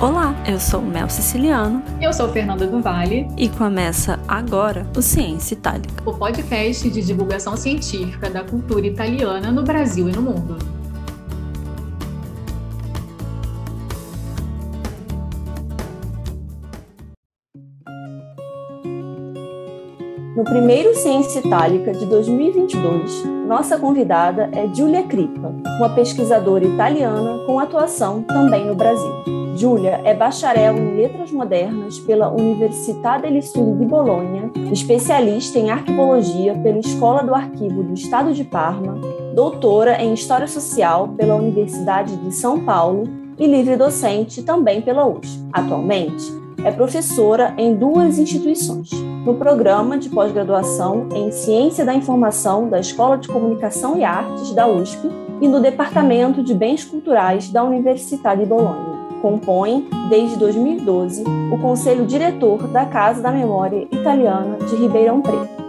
Olá, eu sou Mel Siciliano. Eu sou Fernanda do Vale. E começa agora o Ciência Itálica o podcast de divulgação científica da cultura italiana no Brasil e no mundo. No primeiro Ciência Itálica de 2022, nossa convidada é Giulia Crippa, uma pesquisadora italiana com atuação também no Brasil. Giulia é bacharel em Letras Modernas pela Università degli Studi di Bologna, especialista em arquivologia pela Escola do Arquivo do Estado de Parma, doutora em História Social pela Universidade de São Paulo e livre docente também pela USP. Atualmente, é professora em duas instituições, no programa de pós-graduação em Ciência da Informação da Escola de Comunicação e Artes da USP e no Departamento de Bens Culturais da Universidade de Bolonha. Compõe, desde 2012, o Conselho Diretor da Casa da Memória Italiana de Ribeirão Preto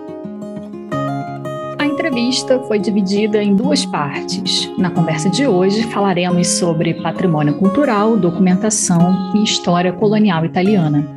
entrevista foi dividida em duas partes. Na conversa de hoje, falaremos sobre patrimônio cultural, documentação e história colonial italiana.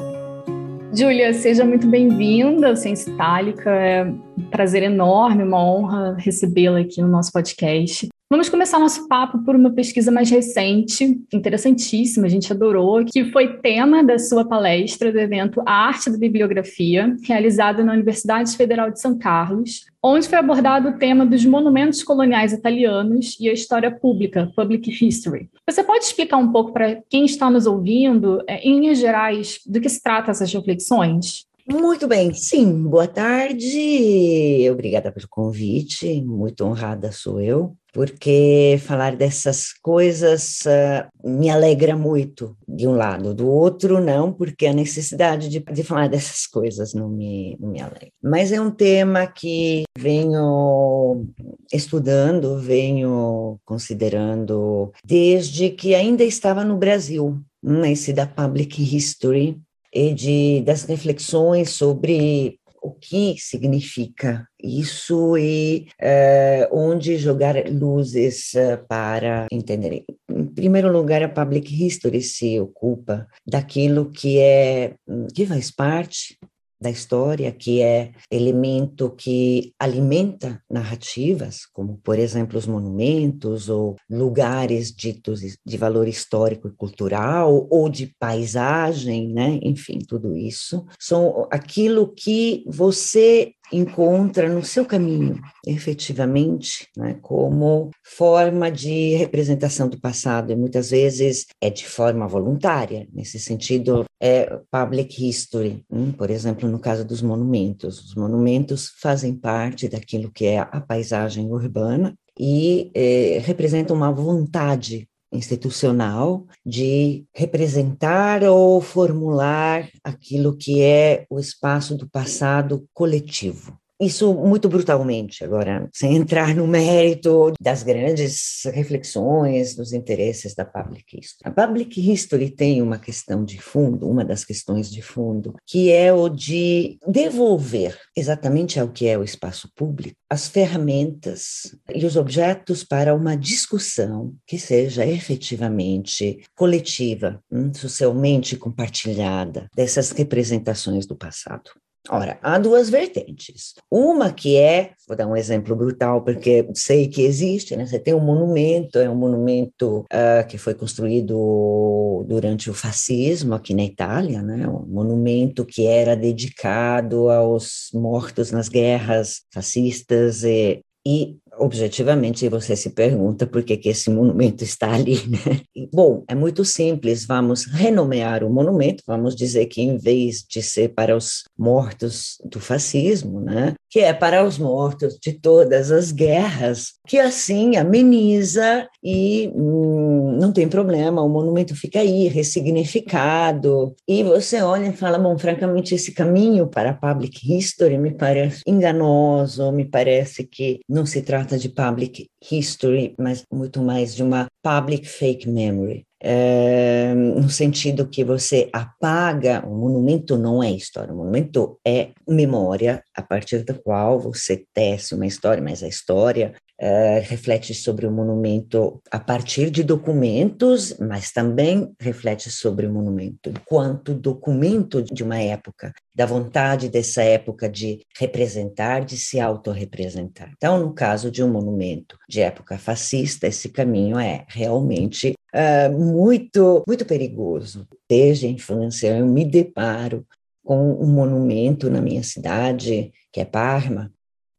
Júlia, seja muito bem-vinda ao Ciência Itálica. É um prazer enorme, uma honra recebê-la aqui no nosso podcast. Vamos começar nosso papo por uma pesquisa mais recente, interessantíssima, a gente adorou, que foi tema da sua palestra do evento A Arte da Bibliografia, realizada na Universidade Federal de São Carlos, onde foi abordado o tema dos monumentos coloniais italianos e a história pública, Public History. Você pode explicar um pouco para quem está nos ouvindo, é, em linhas gerais, do que se trata essas reflexões? Muito bem, sim, boa tarde, obrigada pelo convite, muito honrada sou eu, porque falar dessas coisas uh, me alegra muito, de um lado, do outro não, porque a necessidade de, de falar dessas coisas não me, não me alegra. Mas é um tema que venho estudando, venho considerando desde que ainda estava no Brasil, esse da Public History, de, das reflexões sobre o que significa isso e uh, onde jogar luzes uh, para entender. Em primeiro lugar, a Public History se ocupa daquilo que é que faz parte da história, que é elemento que alimenta narrativas, como, por exemplo, os monumentos ou lugares ditos de valor histórico e cultural, ou de paisagem, né? enfim, tudo isso, são aquilo que você encontra no seu caminho, efetivamente, né, como forma de representação do passado, e muitas vezes é de forma voluntária, nesse sentido, é public history, hein? por exemplo, no caso dos monumentos. Os monumentos fazem parte daquilo que é a paisagem urbana e é, representam uma vontade institucional de representar ou formular aquilo que é o espaço do passado coletivo. Isso muito brutalmente, agora, sem entrar no mérito das grandes reflexões, dos interesses da public history. A public history tem uma questão de fundo, uma das questões de fundo, que é o de devolver exatamente ao que é o espaço público as ferramentas e os objetos para uma discussão que seja efetivamente coletiva, hum, socialmente compartilhada dessas representações do passado. Ora, há duas vertentes. Uma que é, vou dar um exemplo brutal, porque sei que existe, né? Você tem um monumento, é um monumento uh, que foi construído durante o fascismo aqui na Itália, né? Um monumento que era dedicado aos mortos nas guerras fascistas e, e objetivamente você se pergunta por que, que esse monumento está ali, né? Bom, é muito simples, vamos renomear o monumento, vamos dizer que em vez de ser para os mortos do fascismo, né, que é para os mortos de todas as guerras, que assim ameniza e hum, não tem problema, o monumento fica aí, ressignificado, e você olha e fala, bom, francamente, esse caminho para a public history me parece enganoso, me parece que não se trata trata de public history, mas muito mais de uma public fake memory. É, no sentido que você apaga, o monumento não é história, o monumento é memória, a partir da qual você tece uma história, mas a história uh, reflete sobre o monumento a partir de documentos, mas também reflete sobre o monumento enquanto documento de uma época, da vontade dessa época de representar, de se autorrepresentar. Então, no caso de um monumento de época fascista, esse caminho é realmente uh, muito, muito perigoso. Desde a infância, eu me deparo com um monumento na minha cidade, que é Parma,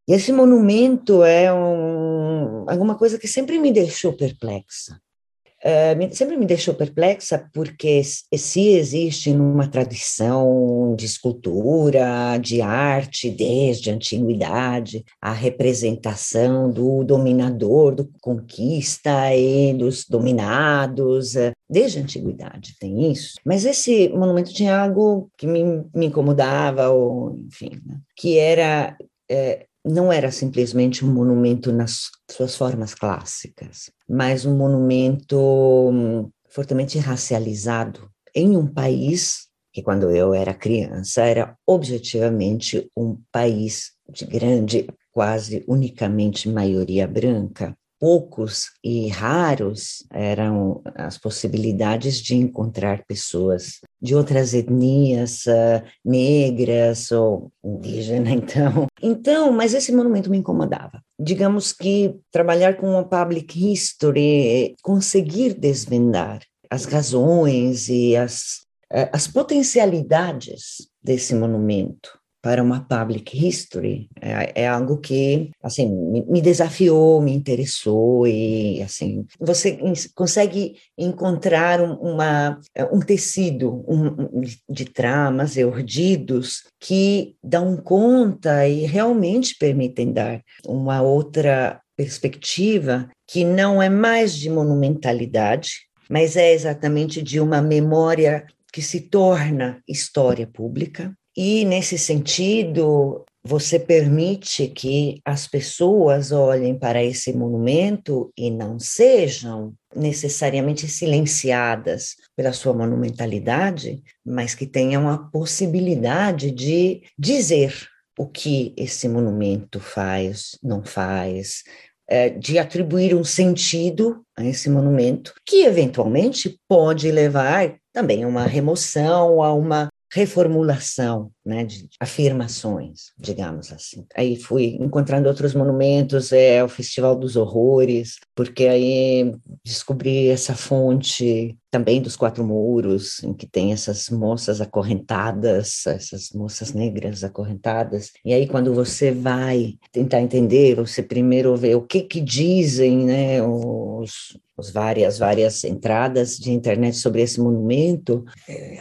e esse monumento é um, alguma coisa que sempre me deixou perplexa. Uh, sempre me deixou perplexa porque se existe numa tradição de escultura, de arte, desde a antiguidade, a representação do dominador, do conquista e dos dominados, uh, desde a antiguidade tem isso. Mas esse monumento tinha algo que me, me incomodava, ou enfim, né? que era uh, não era simplesmente um monumento nas suas formas clássicas, mas um monumento hum, fortemente racializado em um país que, quando eu era criança, era objetivamente um país de grande, quase unicamente maioria branca. Poucos e raros eram as possibilidades de encontrar pessoas de outras etnias, uh, negras ou indígenas, então. Então, mas esse monumento me incomodava. Digamos que trabalhar com uma public history, conseguir desvendar as razões e as, uh, as potencialidades desse monumento para uma public history é, é algo que assim me, desafiou, me interessou e assim você consegue encontrar um, uma um tecido um, de tramas e urdidos que dão conta e realmente permitem dar uma outra perspectiva que não é mais de monumentalidade, mas é exatamente de uma memória que se torna história pública e, nesse sentido, você permite que as pessoas olhem para esse monumento e não sejam necessariamente silenciadas pela sua monumentalidade, mas que tenham a possibilidade de dizer o que esse monumento faz, não faz, é, de atribuir um sentido a esse monumento, que eventualmente pode levar também a uma remoção, a uma reformulação, né, de afirmações, digamos assim. Aí fui encontrando outros monumentos, é o Festival dos Horrores, porque aí descobri essa fonte também dos Quatro Muros, em que tem essas moças acorrentadas, essas moças negras acorrentadas. E aí quando você vai tentar entender, você primeiro vê o que que dizem, né, os, os várias várias entradas de internet sobre esse monumento, é,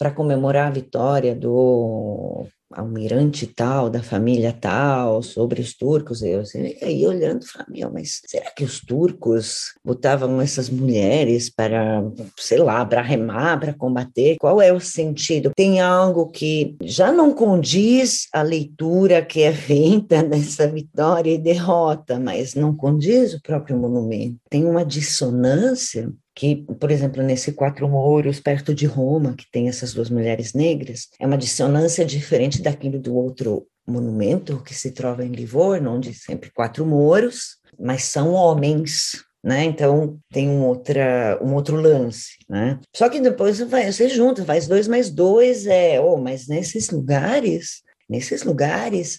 para comemorar a vitória do almirante tal, da família tal, sobre os turcos. Eu assim, aí olhando, falei, meu, mas será que os turcos botavam essas mulheres para, sei lá, para remar, para combater? Qual é o sentido? Tem algo que já não condiz a leitura que é feita nessa vitória e derrota, mas não condiz o próprio monumento. Tem uma dissonância que, por exemplo, nesse Quatro Mouros, perto de Roma, que tem essas duas mulheres negras, é uma dissonância diferente daquilo do outro monumento que se trova em Livorno, onde sempre quatro mouros, mas são homens, né? Então tem um, outra, um outro lance, né? Só que depois vai, você junta, faz dois mais dois, é, oh, mas nesses lugares, nesses lugares,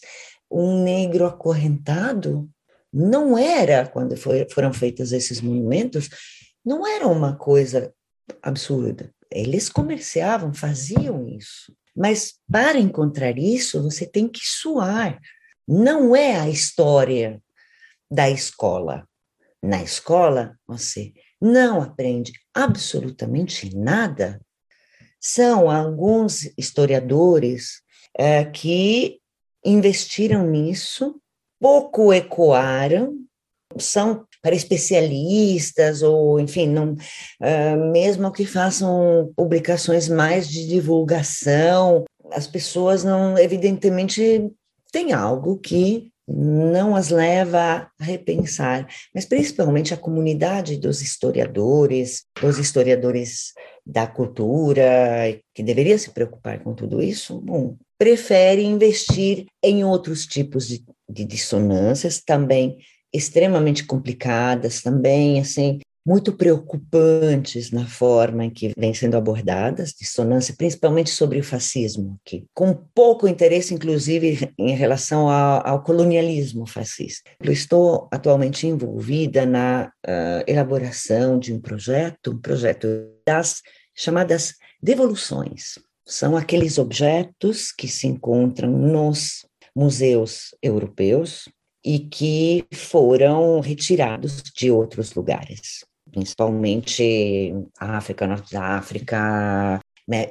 um negro acorrentado não era, quando foi, foram feitos esses monumentos, não era uma coisa absurda. Eles comerciavam, faziam isso. Mas para encontrar isso, você tem que suar. Não é a história da escola. Na escola, você não aprende absolutamente nada. São alguns historiadores é, que investiram nisso, pouco ecoaram, são para especialistas ou, enfim, não, uh, mesmo que façam publicações mais de divulgação, as pessoas não, evidentemente, tem algo que não as leva a repensar, mas principalmente a comunidade dos historiadores, dos historiadores da cultura, que deveria se preocupar com tudo isso, bom, prefere investir em outros tipos de, de dissonâncias, também extremamente complicadas também, assim, muito preocupantes na forma em que vêm sendo abordadas, dissonância, principalmente sobre o fascismo, que, com pouco interesse, inclusive, em relação ao, ao colonialismo fascista. Eu estou atualmente envolvida na uh, elaboração de um projeto, um projeto das chamadas devoluções. São aqueles objetos que se encontram nos museus europeus e que foram retirados de outros lugares principalmente África, Norte da África,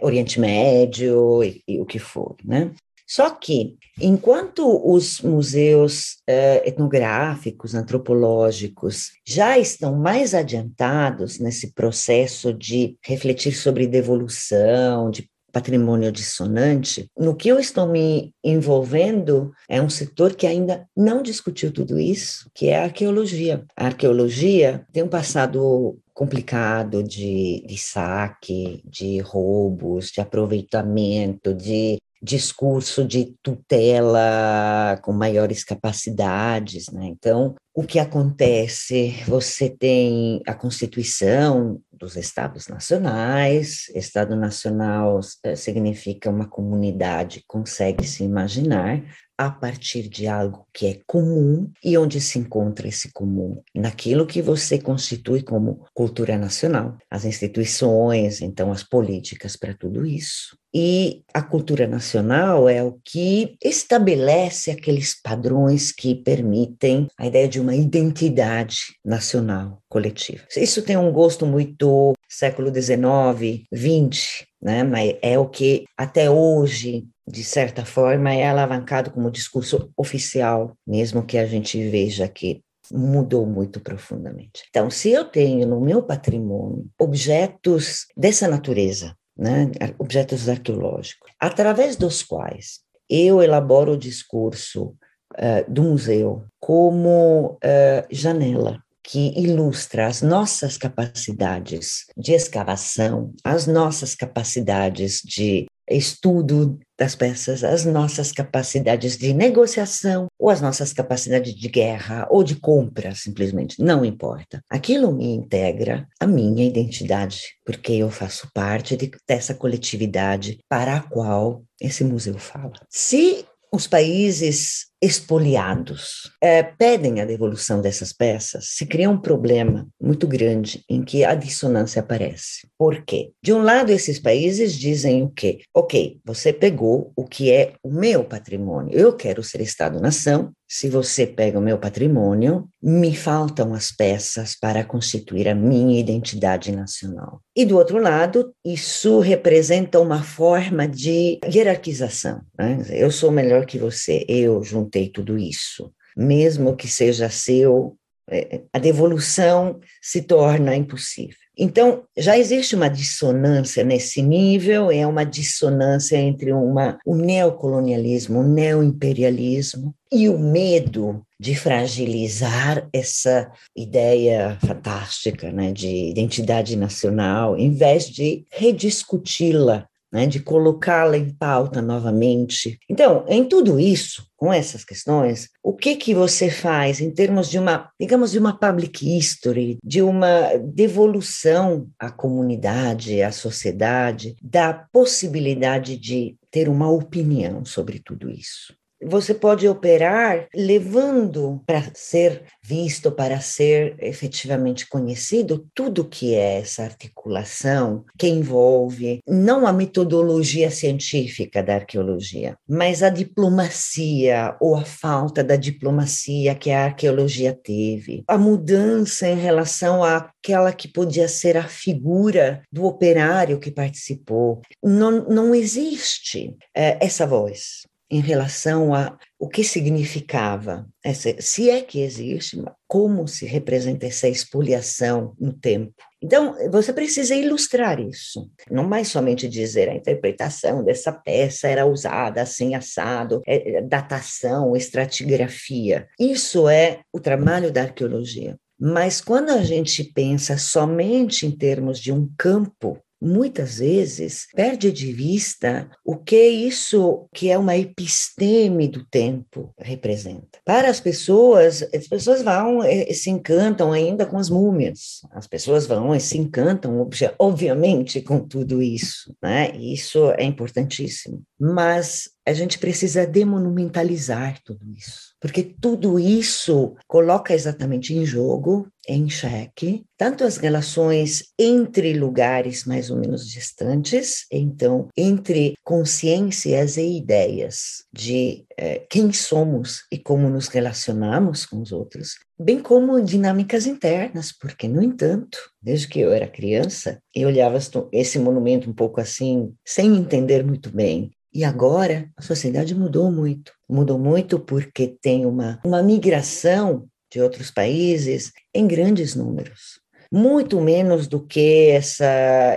Oriente Médio e, e, o que for, né? Só que, enquanto os museus eh, etnográficos, antropológicos já estão mais adiantados nesse processo de refletir sobre devolução, de patrimônio dissonante, no que eu estou me envolvendo é um setor que ainda não discutiu tudo isso, que é a arqueologia. A arqueologia tem um passado complicado de, de saque, de roubos, de aproveitamento, de discurso de tutela com maiores capacidades, né? Então, o que acontece? Você tem a Constituição dos Estados Nacionais, Estado Nacional eh, significa uma comunidade, consegue se imaginar, a partir de algo que é comum e onde se encontra esse comum? Naquilo que você constitui como cultura nacional, as instituições, então as políticas para tudo isso. E a cultura nacional é o que estabelece aqueles padrões que permitem a ideia de uma identidade nacional coletiva. Isso tem um gosto muito século XIX, XX, né? mas é o que até hoje de certa forma, é alavancado como discurso oficial, mesmo que a gente veja que mudou muito profundamente. Então, se eu tenho no meu patrimônio objetos dessa natureza, né, objetos arqueológicos, através dos quais eu elaboro o discurso uh, do museu como uh, janela que ilustra as nossas capacidades de escavação, as nossas capacidades de estudo das peças, as nossas capacidades de negociação ou as nossas capacidades de guerra ou de compra, simplesmente, não importa. Aquilo me integra a minha identidade, porque eu faço parte de, dessa coletividade para a qual esse museu fala. Se os países expoliados é, pedem a devolução dessas peças, se cria um problema muito grande em que a dissonância aparece. Por quê? De um lado, esses países dizem o quê? Ok, você pegou o que é o meu patrimônio, eu quero ser Estado-nação, se você pega o meu patrimônio, me faltam as peças para constituir a minha identidade nacional. E do outro lado, isso representa uma forma de hierarquização. Né? Eu sou melhor que você, eu juntei tudo isso. Mesmo que seja seu, é, a devolução se torna impossível. Então, já existe uma dissonância nesse nível, é uma dissonância entre uma, o neocolonialismo, o neoimperialismo e o medo de fragilizar essa ideia fantástica né, de identidade nacional, em vez de rediscuti-la né, de colocá-la em pauta novamente. Então, em tudo isso, com essas questões, o que que você faz em termos de uma, digamos, de uma public history, de uma devolução à comunidade, à sociedade, da possibilidade de ter uma opinião sobre tudo isso? Você pode operar levando para ser visto, para ser efetivamente conhecido, tudo que é essa articulação que envolve não a metodologia científica da arqueologia, mas a diplomacia ou a falta da diplomacia que a arqueologia teve, a mudança em relação àquela que podia ser a figura do operário que participou. Não, não existe é, essa voz em relação a o que significava, essa, se é que existe, como se representa essa expoliação no tempo. Então, você precisa ilustrar isso, não mais somente dizer a interpretação dessa peça era usada assim, assado, é, é, datação, estratigrafia. Isso é o trabalho da arqueologia. Mas quando a gente pensa somente em termos de um campo muitas vezes perde de vista o que isso, que é uma episteme do tempo, representa. Para as pessoas, as pessoas vão e se encantam ainda com as múmias, as pessoas vão e se encantam, obviamente, com tudo isso, né? Isso é importantíssimo. Mas a gente precisa demonumentalizar tudo isso, porque tudo isso coloca exatamente em jogo, em xeque, tanto as relações entre lugares mais ou menos distantes, então, entre consciências e ideias de eh, quem somos e como nos relacionamos com os outros, bem como dinâmicas internas, porque, no entanto, desde que eu era criança, eu olhava esse monumento um pouco assim, sem entender muito bem, e agora a sociedade mudou muito. Mudou muito porque tem uma, uma migração de outros países em grandes números. Muito menos do que essa,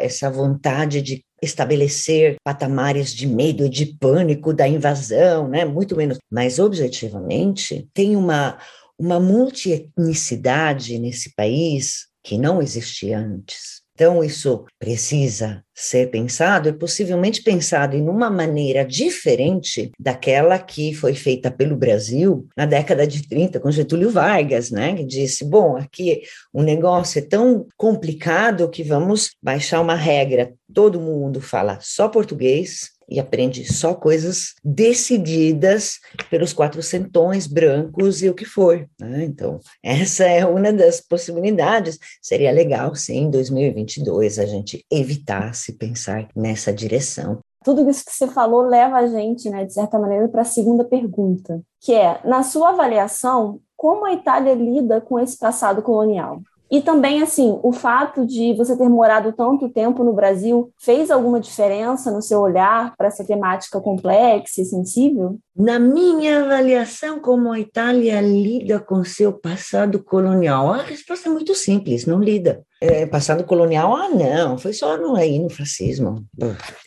essa vontade de estabelecer patamares de medo e de pânico da invasão, né? Muito menos. Mas, objetivamente, tem uma, uma multietnicidade nesse país que não existia antes. Então, isso precisa ser pensado e possivelmente pensado em uma maneira diferente daquela que foi feita pelo Brasil na década de 30 com Getúlio Vargas, né, que disse: "Bom, aqui o negócio é tão complicado que vamos baixar uma regra. Todo mundo fala só português, e aprende só coisas decididas pelos quatrocentões brancos e o que for. Né? Então, essa é uma das possibilidades. Seria legal, sim, em 2022 a gente evitasse pensar nessa direção. Tudo isso que você falou leva a gente, né, de certa maneira, para a segunda pergunta, que é, na sua avaliação, como a Itália lida com esse passado colonial? E também, assim, o fato de você ter morado tanto tempo no Brasil fez alguma diferença no seu olhar para essa temática complexa e sensível? Na minha avaliação, como a Itália lida com seu passado colonial, a resposta é muito simples: não lida. É, passado colonial, ah, não, foi só no, aí no fascismo.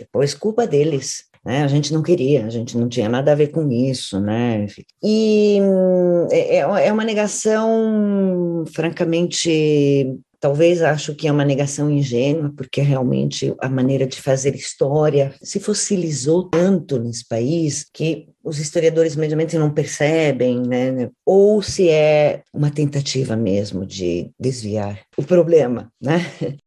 Depois, culpa deles. Né? A gente não queria, a gente não tinha nada a ver com isso, né? E é, é, é uma negação, francamente, talvez acho que é uma negação ingênua, porque realmente a maneira de fazer história se fossilizou tanto nesse país que os historiadores mediamente não percebem, né? Ou se é uma tentativa mesmo de desviar o problema, né?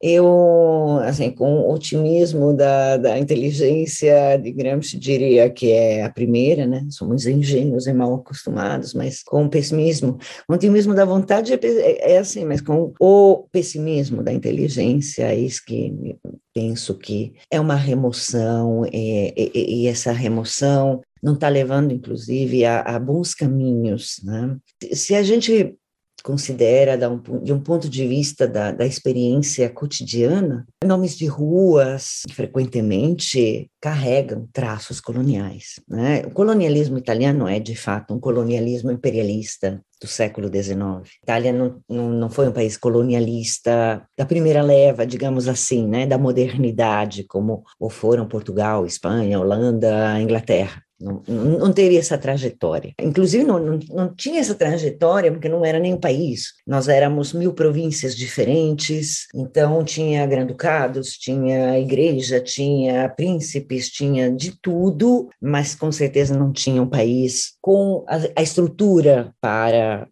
Eu, assim, com o otimismo da, da inteligência de Gramsci, diria que é a primeira, né? Somos ingênuos e mal acostumados, mas com o pessimismo, o otimismo da vontade é, é, é assim, mas com o pessimismo da inteligência, é isso que penso que é uma remoção, e, e, e essa remoção não está levando, inclusive, a, a, bons caminhos. Né? Se a gente considera de um ponto de vista da, da experiência cotidiana, nomes de ruas frequentemente carregam traços coloniais. Né? O colonialismo italiano é, de fato, um colonialismo imperialista do século XIX. Itália não, não, não foi um país colonialista da primeira leva, digamos assim, né, da modernidade, como o foram Portugal, Espanha, Holanda, Inglaterra. Não, não, teria essa trajetória. Inclusive, não, não, não, tinha essa trajetória porque não era nem um país. Nós éramos mil províncias diferentes, então tinha granducados, tinha igreja, tinha príncipes, tinha de tudo, mas com certeza não tinha um país com a, a estrutura para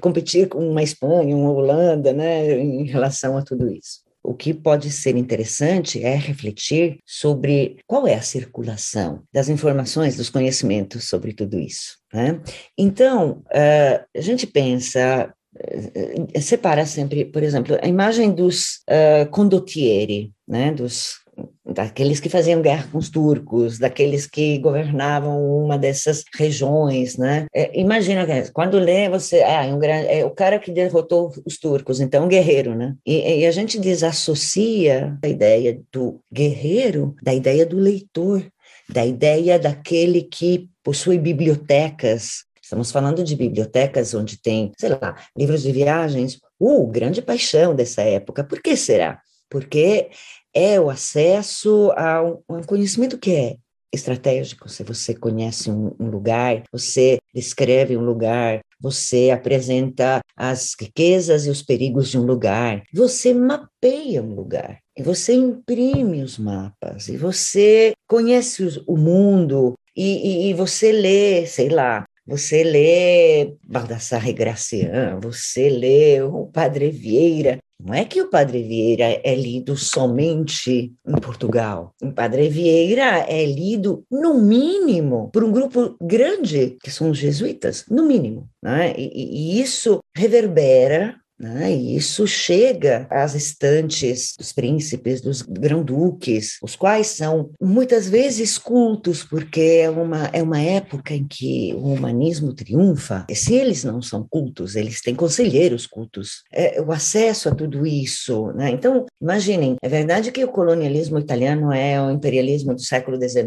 competir com uma Espanha, uma Holanda, né, em relação a tudo isso. O que pode ser interessante é refletir sobre qual é a circulação das informações, dos conhecimentos sobre tudo isso. Né? Então, uh, a gente pensa uh, separa sempre, por exemplo, a imagem dos uh, condottieri, né, dos daqueles que faziam guerra com os turcos, daqueles que governavam uma dessas regiões, né? É, imagina quando lê você, ah, um, é o cara que derrotou os turcos, então um guerreiro, né? E, e a gente desassocia a ideia do guerreiro da ideia do leitor, da ideia daquele que possui bibliotecas Estamos falando de bibliotecas onde tem, sei lá, livros de viagens, uh, grande paixão dessa época. Por que será? Porque é o acesso a um, conhecimento que é estratégico. Se você conhece um, um, lugar, você descreve um lugar, você apresenta as riquezas e os perigos de um lugar, você mapeia um lugar. e você imprime os mapas, e você conhece o mundo, e, e, e você lê, sei lá, você lê Baldassarre Gracian, você lê o Padre Vieira. Não é que o Padre Vieira é lido somente em Portugal. O Padre Vieira é lido, no mínimo, por um grupo grande, que são os jesuítas, no mínimo. Né? E, e isso reverbera né? E isso chega às estantes dos príncipes, dos grão-duques, os quais são muitas vezes cultos, porque é uma, é uma época em que o humanismo triunfa. E se eles não são cultos, eles têm conselheiros cultos. É, o acesso a tudo isso. Né? Então, imaginem, é verdade que o colonialismo italiano é o imperialismo do século XIX,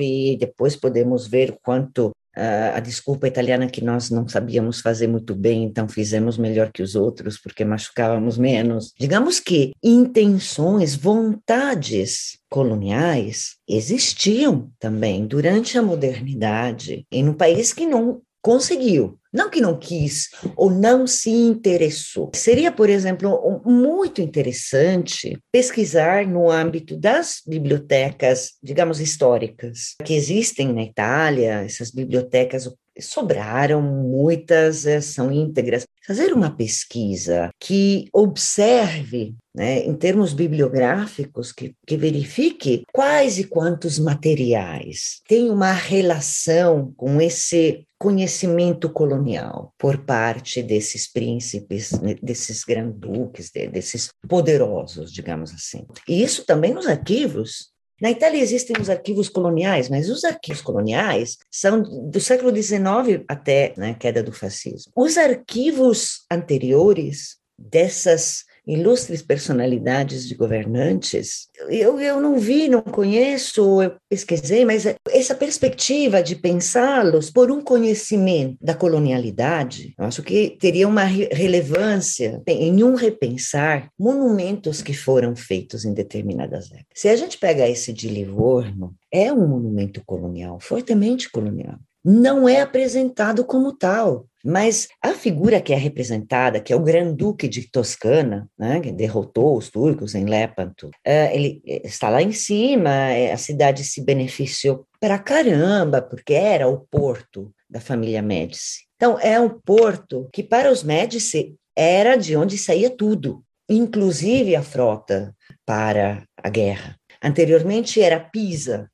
e depois podemos ver quanto a desculpa italiana que nós não sabíamos fazer muito bem, então fizemos melhor que os outros porque machucávamos menos. Digamos que intenções, vontades coloniais existiam também durante a modernidade em um país que não conseguiu. Não que não quis ou não se interessou. Seria, por exemplo, muito interessante pesquisar no âmbito das bibliotecas, digamos, históricas, que existem na Itália, essas bibliotecas sobraram, muitas eh, são íntegras. Fazer uma pesquisa que observe, né, em termos bibliográficos, que, que verifique quais e quantos materiais têm uma relação com esse conhecimento colonial por parte desses príncipes, né, desses granduques, desses poderosos, digamos assim. E isso também nos arquivos na Itália existem os arquivos coloniais, mas os arquivos coloniais são do século XIX até né, a queda do fascismo. Os arquivos anteriores dessas ilustres personalidades de governantes, eu, eu não vi, não conheço, eu pesquisei, mas essa perspectiva de pensá-los por um conhecimento da colonialidade, eu acho que teria uma relevância em um repensar monumentos que foram feitos em determinadas épocas. Se a gente pega esse de Livorno, é um monumento colonial, fortemente colonial. Não é apresentado como tal. Mas a figura que é representada, que é o Grande-Duque de Toscana, né, que derrotou os turcos em Lepanto, é, ele é, está lá em cima, é, a cidade se beneficiou para caramba, porque era o porto da família Médici. Então, é um porto que, para os Médici, era de onde saía tudo, inclusive a frota para a guerra. Anteriormente era Pisa,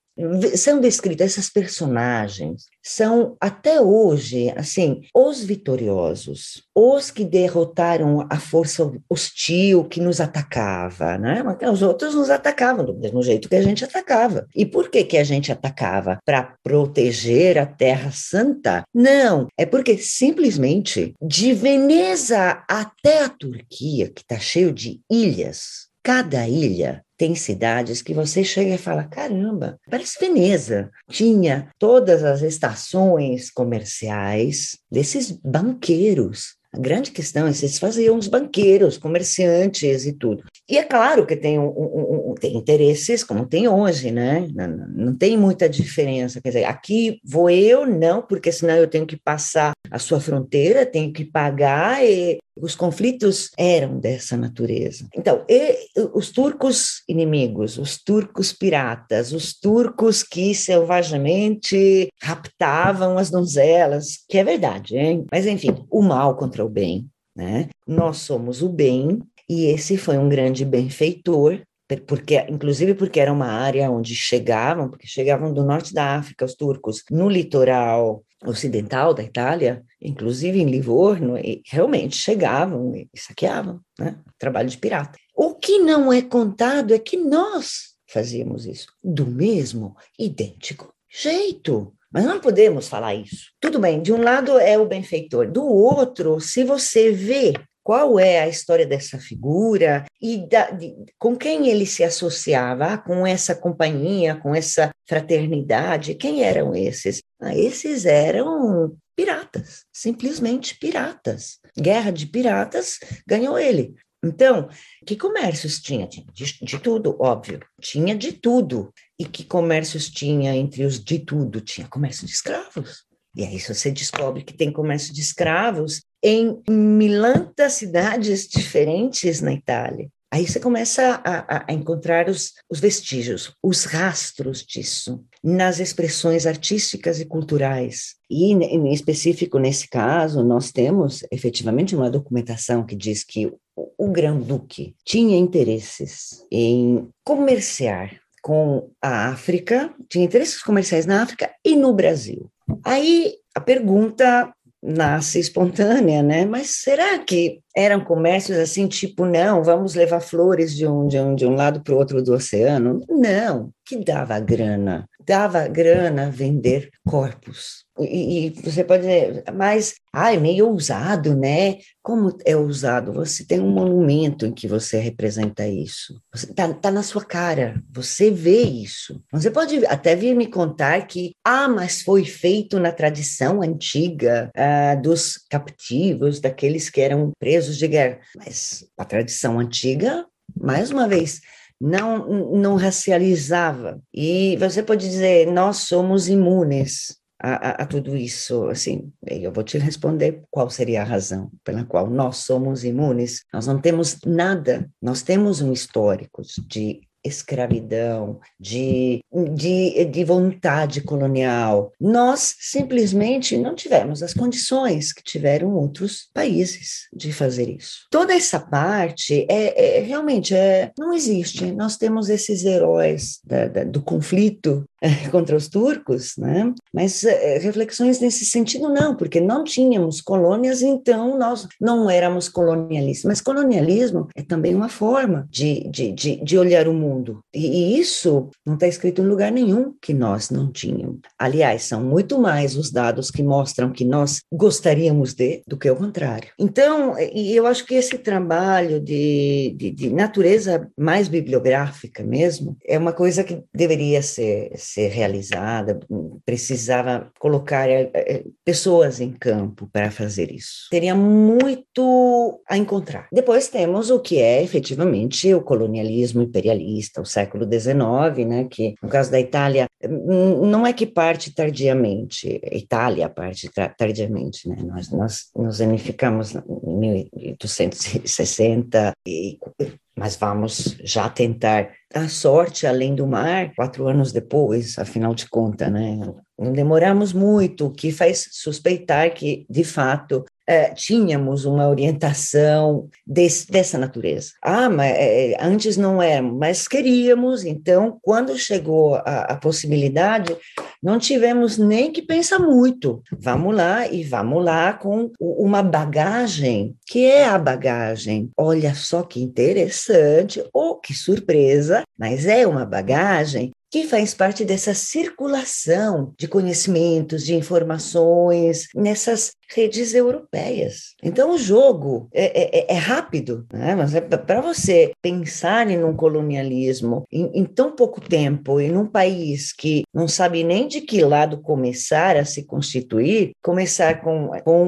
são descritas essas personagens são até hoje assim os vitoriosos os que derrotaram a força hostil que nos atacava né? Os outros nos atacavam do mesmo jeito que a gente atacava. E por que que a gente atacava? Para proteger a Terra Santa? Não é porque simplesmente de Veneza até a Turquia que está cheio de ilhas cada ilha tem cidades que você chega e fala: caramba, parece Veneza. Tinha todas as estações comerciais desses banqueiros a grande questão é se eles faziam os banqueiros, comerciantes e tudo. E é claro que tem, um, um, um, tem interesses como tem hoje, né? Não, não, tem muita diferença. Quer dizer, aqui vou eu, não, porque senão eu tenho que passar a sua fronteira, tenho que pagar, e os conflitos eram dessa natureza. Então, os turcos inimigos, os turcos piratas, os turcos que selvagamente raptavam as donzelas, que é verdade, hein? Mas, enfim, o mal contra o bem, né? Nós somos o bem, e esse foi um grande benfeitor, porque inclusive porque era uma área onde chegavam, porque chegavam do norte da África os turcos no litoral ocidental da Itália, inclusive em Livorno, e realmente chegavam e saqueavam, né? Trabalho de pirata. O que não é contado é que nós fazíamos isso do mesmo, idêntico jeito. Mas não podemos falar isso. Tudo bem, de um lado é o benfeitor, do outro, se você vê qual é a história dessa figura e da, de, com quem ele se associava, ah, com essa companhia, com essa fraternidade. Quem eram esses? Ah, esses eram piratas, simplesmente piratas. Guerra de piratas ganhou ele. Então, que comércios tinha? De, de, tudo, óbvio. Tinha de tudo. E que comércios tinha entre os de tudo? Tinha comércio de escravos. E aí você descobre que tem comércio de escravos em milhares cidades diferentes na Itália. Aí você começa a, a encontrar os, os vestígios, os rastros disso nas expressões artísticas e culturais. E, em específico, nesse caso, nós temos efetivamente uma documentação que diz que o, o Grão-Duque tinha interesses em comerciar com a África, tinha interesses comerciais na África e no Brasil. Aí a pergunta nasce espontânea, né? Mas será que eram comércios assim, tipo, não, vamos levar flores de um, de um, de um lado para o outro do oceano? Não, que dava grana dava grana vender corpos. E, e, você pode dizer, mas ah, é meio ousado, né? Como é ousado? Você tem um monumento em que você representa isso. Está tá na sua cara, você vê isso. Você pode até vir me contar que, ah, mas foi feito na tradição antiga ah, dos captivos, daqueles que eram presos de guerra. Mas a tradição antiga, mais uma vez, não, não racializava. E você pode dizer, nós somos imunes a, a, a, tudo isso. Assim, eu vou te responder qual seria a razão pela qual nós somos imunes. Nós não temos nada, nós temos um histórico de escravidão, de, de, de vontade colonial. Nós simplesmente não tivemos as condições que tiveram outros países de fazer isso. Toda essa parte é, é realmente é, não existe. Nós temos esses heróis da, da, do conflito contra os turcos, né? Mas é, reflexões nesse sentido não, porque não tínhamos colônias, então nós não éramos colonialistas. Mas colonialismo é também uma forma de, de, de, de olhar o mundo. E, e isso não está escrito em lugar nenhum que nós não tínhamos. Aliás, são muito mais os dados que mostram que nós gostaríamos de do que o contrário. Então, e eu acho que esse trabalho de, de, de natureza mais bibliográfica mesmo é uma coisa que deveria ser ser realizada, precisava colocar é, é, pessoas em campo para fazer isso. Teria muito a encontrar. Depois temos o que é efetivamente o colonialismo imperialista, o século XIX, né, que no caso da Itália não é que parte tardiamente, a Itália parte tardiamente, né, nós, nós nos unificamos em 1860 e mas vamos já tentar a sorte além do mar quatro anos depois, afinal de contas, né? Não demoramos muito, o que faz suspeitar que, de fato, é, tínhamos uma orientação desse, dessa natureza. Ah, mas é, antes não éramos, mas queríamos, então, quando chegou a, a possibilidade, não tivemos nem que pensar muito. Vamos lá e vamos lá com uma bagagem, que é a bagagem. Olha só que interessante, ou oh, que surpresa, mas é uma bagagem que faz parte dessa circulação de conhecimentos, de informações nessas redes europeias. Então, o jogo é, é, é rápido, né? mas é para você pensar em um colonialismo em, em, tão pouco tempo, em um país que não sabe nem de que lado começar a se constituir, começar com, com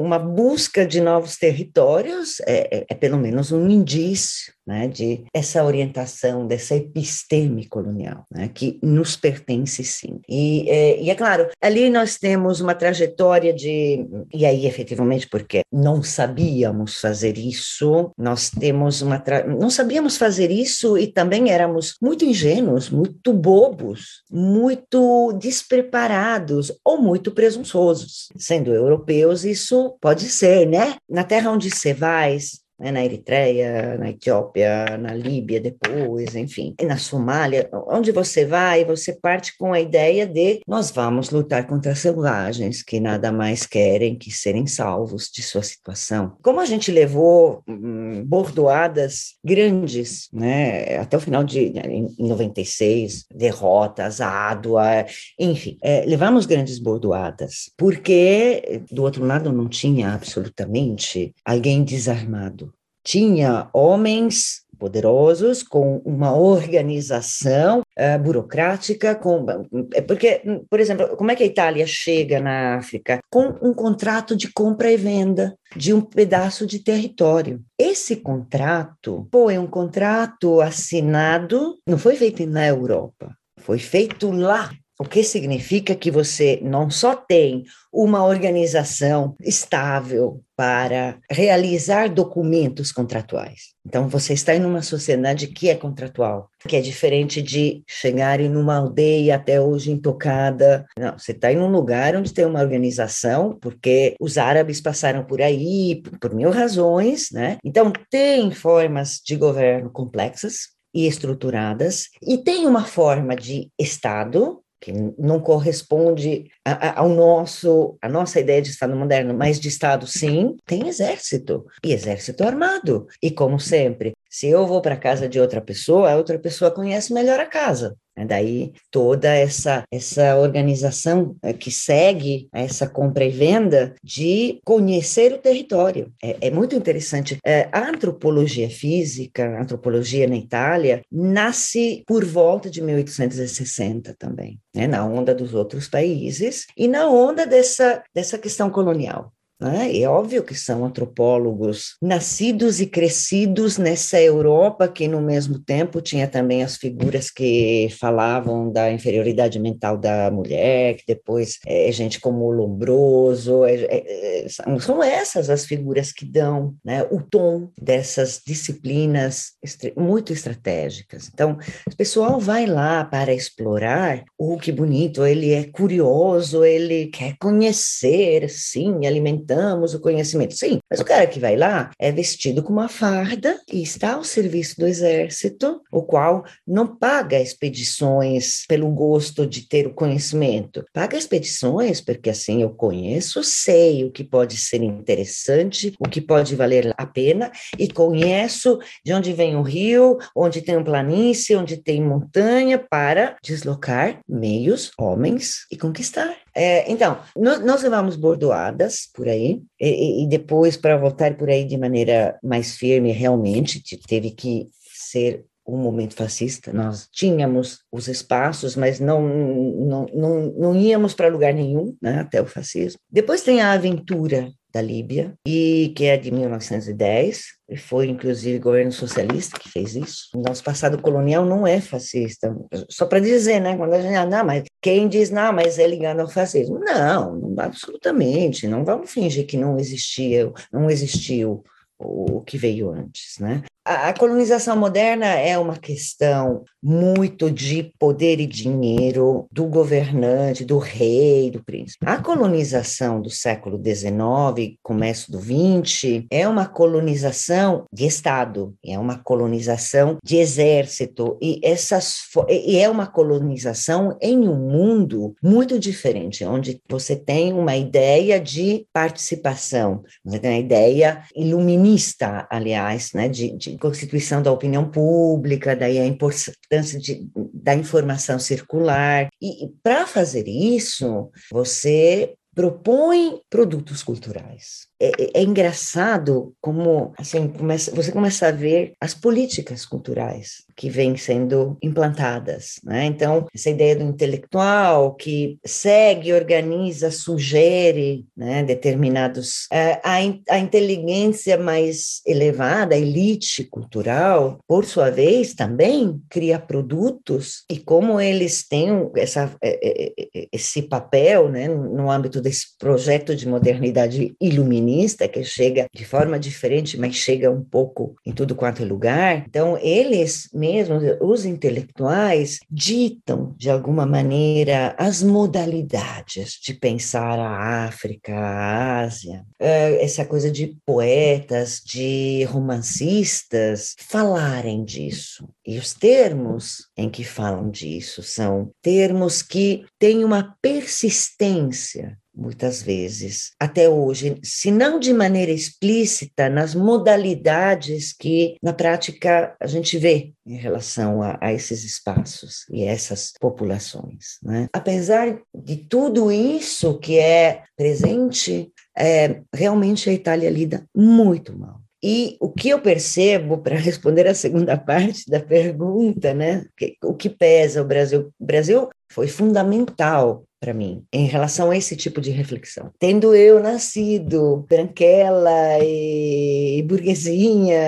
uma busca de novos territórios é, é, é pelo menos um indício né, de essa orientação, dessa episteme colonial, né, que nos pertence sim. E, é, e é claro, ali nós temos uma trajetória de e aí efetivamente porque não sabíamos fazer isso, nós temos uma não sabíamos fazer isso e também éramos muito ingênuos, muito bobos, muito despreparados ou muito presunçosos. Sendo europeus, isso pode ser, né? Na terra onde você vai, né, na Eritreia, na Etiópia, na Líbia depois, enfim, e na Somália, onde você vai, você parte com a ideia de nós vamos lutar contra selvagens que nada mais querem que serem salvos de sua situação. Como a gente levou hum, bordoadas grandes, né, até o final de em 96, derrotas, Adwa, enfim, é, levamos grandes bordoadas, porque do outro lado não tinha absolutamente alguém desarmado tinha homens poderosos com uma organização uh, burocrática com é porque por exemplo como é que a Itália chega na África? Com um contrato de compra e venda de um pedaço de território. Esse contrato foi um contrato assinado não foi feito na Europa foi feito lá O que significa que você não só tem uma organização estável para realizar documentos contratuais. Então, você está em uma sociedade que é contratual, que é diferente de chegar em uma aldeia até hoje intocada. Não, você está em um lugar onde tem uma organização, porque os árabes passaram por aí por mil razões, né? Então, tem formas de governo complexas, e estruturadas, e tem uma forma de Estado que não corresponde ao nosso a nossa ideia de Estado moderno, mas de Estado sim, tem exército e exército armado. E como sempre, se eu vou para a casa de outra pessoa, a outra pessoa conhece melhor a casa. É daí toda essa, essa organização eh, que segue essa compra e venda de conhecer o território. É, é muito interessante. É, a antropologia física, a antropologia na Itália, nasce por volta de 1860 também, né, na onda dos outros países e na onda dessa, dessa questão colonial. Né? É óbvio que são antropólogos nascidos e crescidos nessa Europa que, no mesmo tempo, tinha também as figuras que falavam da inferioridade mental da mulher, que depois é gente como o Lombroso. É, é, é são essas as figuras que dão né, o tom dessas disciplinas muito estratégicas. Então, o pessoal vai lá para explorar. Oh, que bonito! Ele é curioso, ele quer conhecer, sim, alimentar aumentamos o conhecimento. Sim, mas o cara que vai lá é vestido com uma farda e está ao serviço do exército, o qual não paga expedições pelo gosto de ter o conhecimento. Paga expedições porque assim eu conheço, sei o que pode ser interessante, o que pode valer a pena e conheço de onde vem o rio, onde tem um planície, onde tem montanha para deslocar meios, homens e conquistar. É, então, nós, nós, levamos bordoadas por aí, e, e depois, para voltar por aí de maneira mais firme, realmente teve que ser um momento fascista. Nós tínhamos os espaços, mas não, não, não, não íamos para lugar nenhum, né, até o fascismo. Depois tem a aventura da Líbia, e que é de 1910, e foi inclusive governo socialista que fez isso. Nosso passado colonial não é fascista, só para dizer, né? Quando a gente, ah, não, mas quem diz, não, mas é ligado ao fascismo? Não, absolutamente, não vamos fingir que não existia, não existiu o que veio antes, né? A colonização moderna é uma questão muito de poder e dinheiro do governante, do rei, do príncipe. A colonização do século XIX, começo do XX, é uma colonização de Estado, é uma colonização de exército, e, essas, e é uma colonização em um mundo muito diferente, onde você tem uma ideia de participação, você tem uma ideia iluminista, aliás, né, de, de constituição da opinião pública, daí a importância de, da informação circular. E, e para fazer isso, você propõe produtos culturais. É, é, é, engraçado como assim começa, você começa a ver as políticas culturais que vêm sendo implantadas. Né? Então, essa ideia do intelectual que segue, organiza, sugere né, determinados. É, a, a inteligência mais elevada, a elite cultural, por sua vez, também cria produtos, e como eles têm essa, é, é, esse papel né, no âmbito desse projeto de modernidade iluminada feminista que chega de forma diferente, mas chega um pouco em tudo quanto é lugar. Então, eles mesmos, os intelectuais, ditam de alguma maneira as modalidades de pensar a África, a Ásia, é, essa coisa de poetas, de romancistas falarem disso. E os termos em que falam disso são termos que têm uma persistência muitas vezes, até hoje, se não de maneira explícita, nas modalidades que na prática a gente vê em relação a, a esses espaços e essas populações. Né? Apesar de tudo isso que é presente, é, realmente a Itália lida muito mal. E o que eu percebo, para responder a segunda parte da pergunta, né, o que pesa o Brasil? O Brasil foi fundamental para mim em relação a esse tipo de reflexão. Tendo eu nascido branquela e burguesinha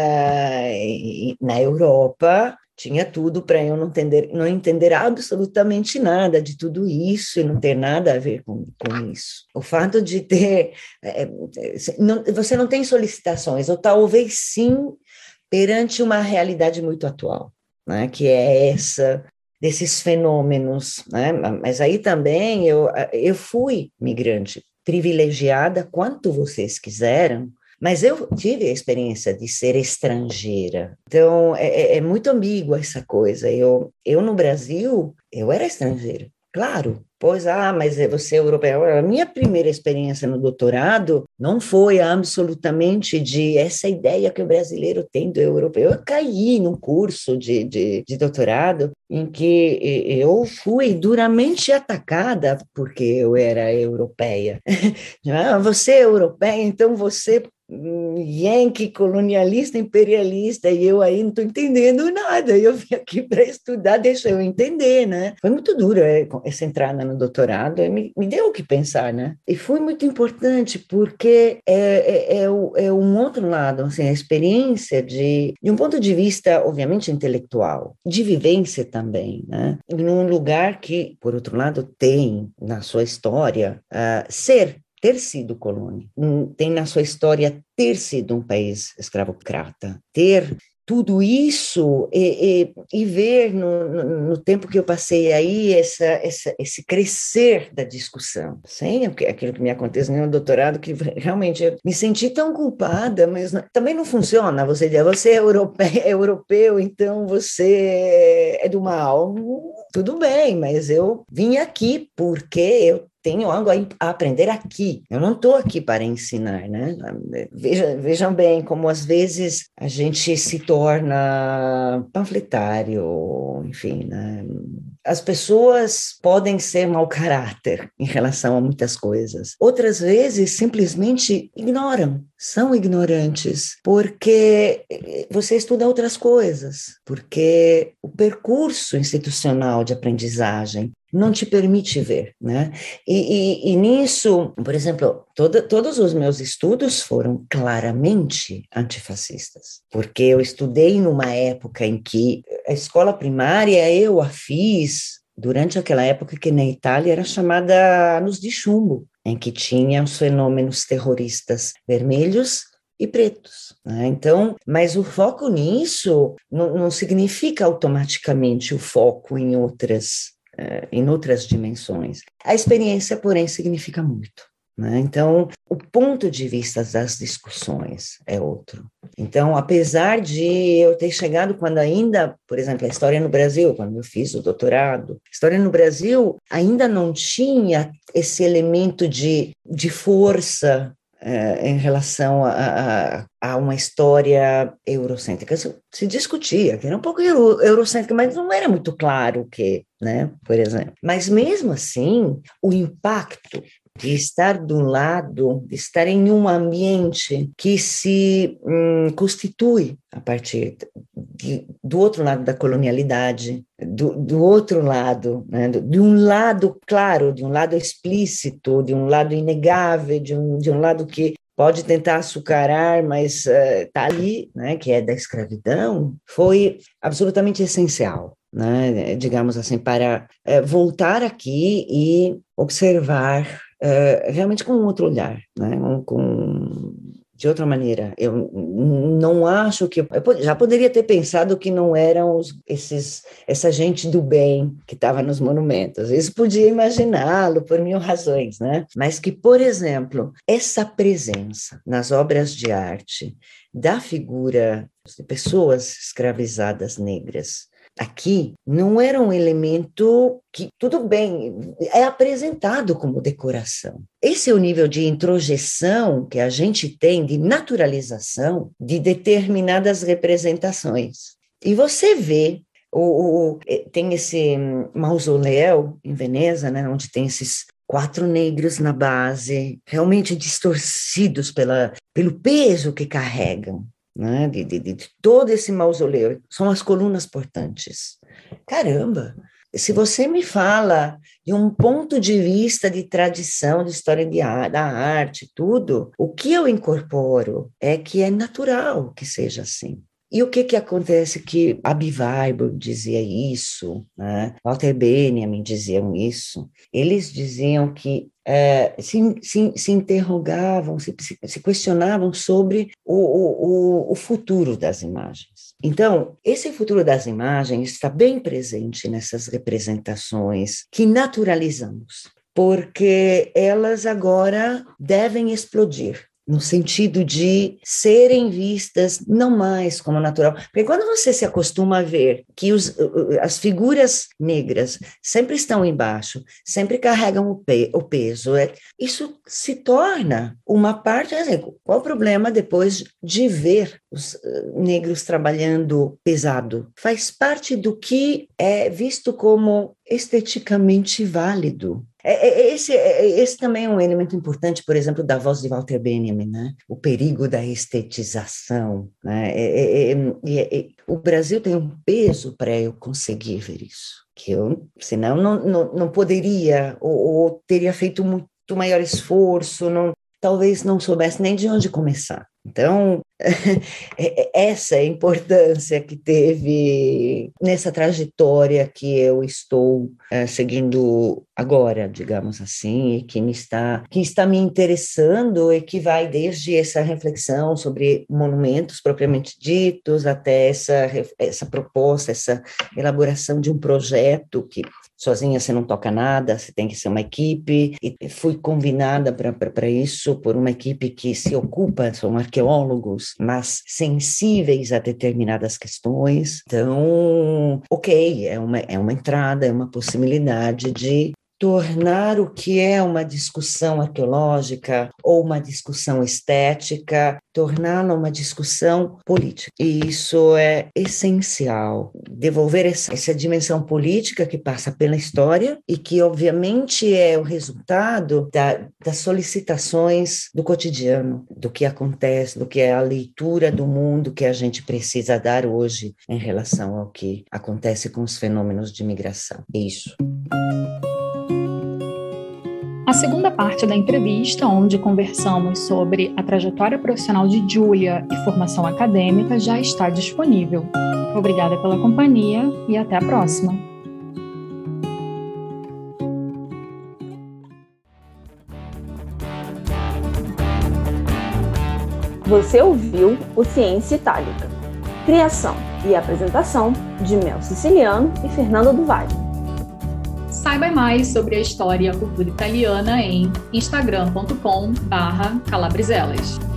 na Europa, tinha tudo para eu não entender, não entender absolutamente nada de tudo isso e não ter nada a ver com, com isso. O fato de ter. É, não, você não tem solicitações, ou talvez sim, perante uma realidade muito atual, né, que é essa desses fenômenos, né? Mas aí também eu, eu fui migrante privilegiada quanto vocês quiseram, mas eu tive a experiência de ser estrangeira. Então, é, é, é muito ambígua essa coisa. Eu, eu, no Brasil, eu era estrangeira. Claro, pois, ah, mas você é europeu. A minha primeira experiência no doutorado não foi absolutamente de essa ideia que o brasileiro tem do europeu. Eu caí num curso de, de, de doutorado em que eu fui duramente atacada porque eu era europeia. ah, você é europeia, então você yankee, colonialista, imperialista, e eu aí não estou entendendo nada. Eu vim aqui para estudar, deixa eu entender, né? Foi muito duro é, essa entrada no doutorado, me, me deu o que pensar, né? E foi muito importante porque é, é, é, é um outro lado, assim, a experiência de, de um ponto de vista, obviamente, intelectual, de vivência também, né? Num lugar que, por outro lado, tem na sua história uh, ser ter sido colônia, tem na sua história ter sido um país escravocrata, ter tudo isso e, e, e ver no, no, no, tempo que eu passei aí essa, essa, esse crescer da discussão, sem aquilo que me aconteceu no doutorado, que realmente eu me senti tão culpada, mas não, também não funciona. Você diz, você é europeu, é europeu, então você é do mal. Tudo bem, mas eu vim aqui porque eu tenho algo a aprender aqui. Eu não estou aqui para ensinar, né? Veja, vejam bem como às vezes a gente se torna panfletário, enfim, né? As pessoas podem ser mau caráter em relação a muitas coisas. Outras vezes simplesmente ignoram, são ignorantes, porque você estuda outras coisas, porque o percurso institucional de aprendizagem não te permite ver, né? E, e, e nisso, por exemplo, toda, todos os meus estudos foram claramente antifascistas, porque eu estudei numa época em que a escola primária eu a fiz durante aquela época que na Itália era chamada anos de chumbo, em que tinha os fenômenos terroristas vermelhos e pretos. Né? Então, mas o foco nisso não, não significa automaticamente o foco em outras uh, em outras dimensões. A experiência, porém, significa muito. Né? Então, o ponto de vista das discussões é outro. Então, apesar de eu ter chegado quando ainda, por exemplo, a história no Brasil, quando eu fiz o doutorado, a história no Brasil ainda não tinha esse elemento de, de força eh, em relação a, a, a, uma história eurocêntrica. Se, discutia, que era um pouco euro, eurocêntrica, mas não era muito claro o que, né, por exemplo. Mas mesmo assim, o impacto de estar do lado, de estar em um ambiente que se hum, constitui a partir de, do outro lado da colonialidade, do, do outro lado, né, de um lado claro, de um lado explícito, de um lado inegável, de um, de um lado que pode tentar açucarar, mas está uh, ali, né, que é da escravidão, foi absolutamente essencial. Né, digamos assim, para uh, voltar aqui e observar uh, realmente com um outro olhar, né, com de outra maneira. Eu não acho que. Eu já poderia ter pensado que não eram os, esses, essa gente do bem que estava nos monumentos. Isso podia imaginá-lo por mil razões, né? Mas que, por exemplo, essa presença nas obras de arte da figura de pessoas escravizadas negras aqui não era um elemento que, tudo bem, é apresentado como decoração. Esse é o nível de introjeção que a gente tem, de naturalização de determinadas representações. E você vê, o, o eh, tem esse mausoléu em Veneza, né, onde tem esses quatro negros na base, realmente distorcidos pela, pelo peso que carregam né, de, de, de todo esse mausoléu, são as colunas portantes. Caramba! Se você me fala de um ponto de vista de tradição, de história de, da arte, tudo, o que eu incorporo é que é natural que seja assim. E o que que acontece que a Biviber dizia isso, né? Walter Benjamin diziam isso. Eles diziam que é, se, se, se, interrogavam, se, se, questionavam sobre o, o, o futuro das imagens. Então, esse futuro das imagens está bem presente nessas representações que naturalizamos, porque elas agora devem explodir no sentido de serem vistas não mais como natural. Porque quando você se acostuma a ver que os, as figuras negras sempre estão embaixo, sempre carregam o, pe, o peso, é, isso se torna uma parte. Qual o problema depois de ver os eh, negros trabalhando pesado? Faz parte do que é visto como esteticamente válido. É, é, é, esse, esse também é um elemento importante, por exemplo, da voz de Walter Benjamin, né? o perigo da estetização. Né? É, é, o Brasil tem um peso para eu conseguir ver isso, que eu, senão, não, não, não poderia, ou, ou teria feito muito maior esforço, não, talvez não soubesse nem de onde começar. Então, essa é a importância que teve nessa trajetória que eu estou é, seguindo agora, digamos assim, e que me está que está me interessando e que vai desde essa reflexão sobre monumentos propriamente ditos até essa essa proposta, essa elaboração de um projeto que sozinha você não toca nada, você tem que ser uma equipe. E fui combinada para isso por uma equipe que se ocupa, são arqueólogos, mas sensíveis a determinadas questões. Então, ok, é uma, é uma entrada, é uma possibilidade de tornar o que é uma discussão arqueológica ou uma discussão estética, torná-la uma discussão política. E isso é essencial, devolver essa, essa dimensão política que passa pela história e que, obviamente, é o resultado da, das solicitações do cotidiano, do que acontece, do que é a leitura do mundo que a gente precisa dar hoje em relação ao que acontece com os fenômenos de migração. É isso. A segunda parte da entrevista, onde conversamos sobre a trajetória profissional de Julia e formação acadêmica, já está disponível. Obrigada pela companhia e até a próxima. Você ouviu o Ciência Itálica. Criação e apresentação de Mel Siciliano e Fernando do Vale. Saiba mais sobre a história e a cultura italiana em instagram.com/calabrizelas.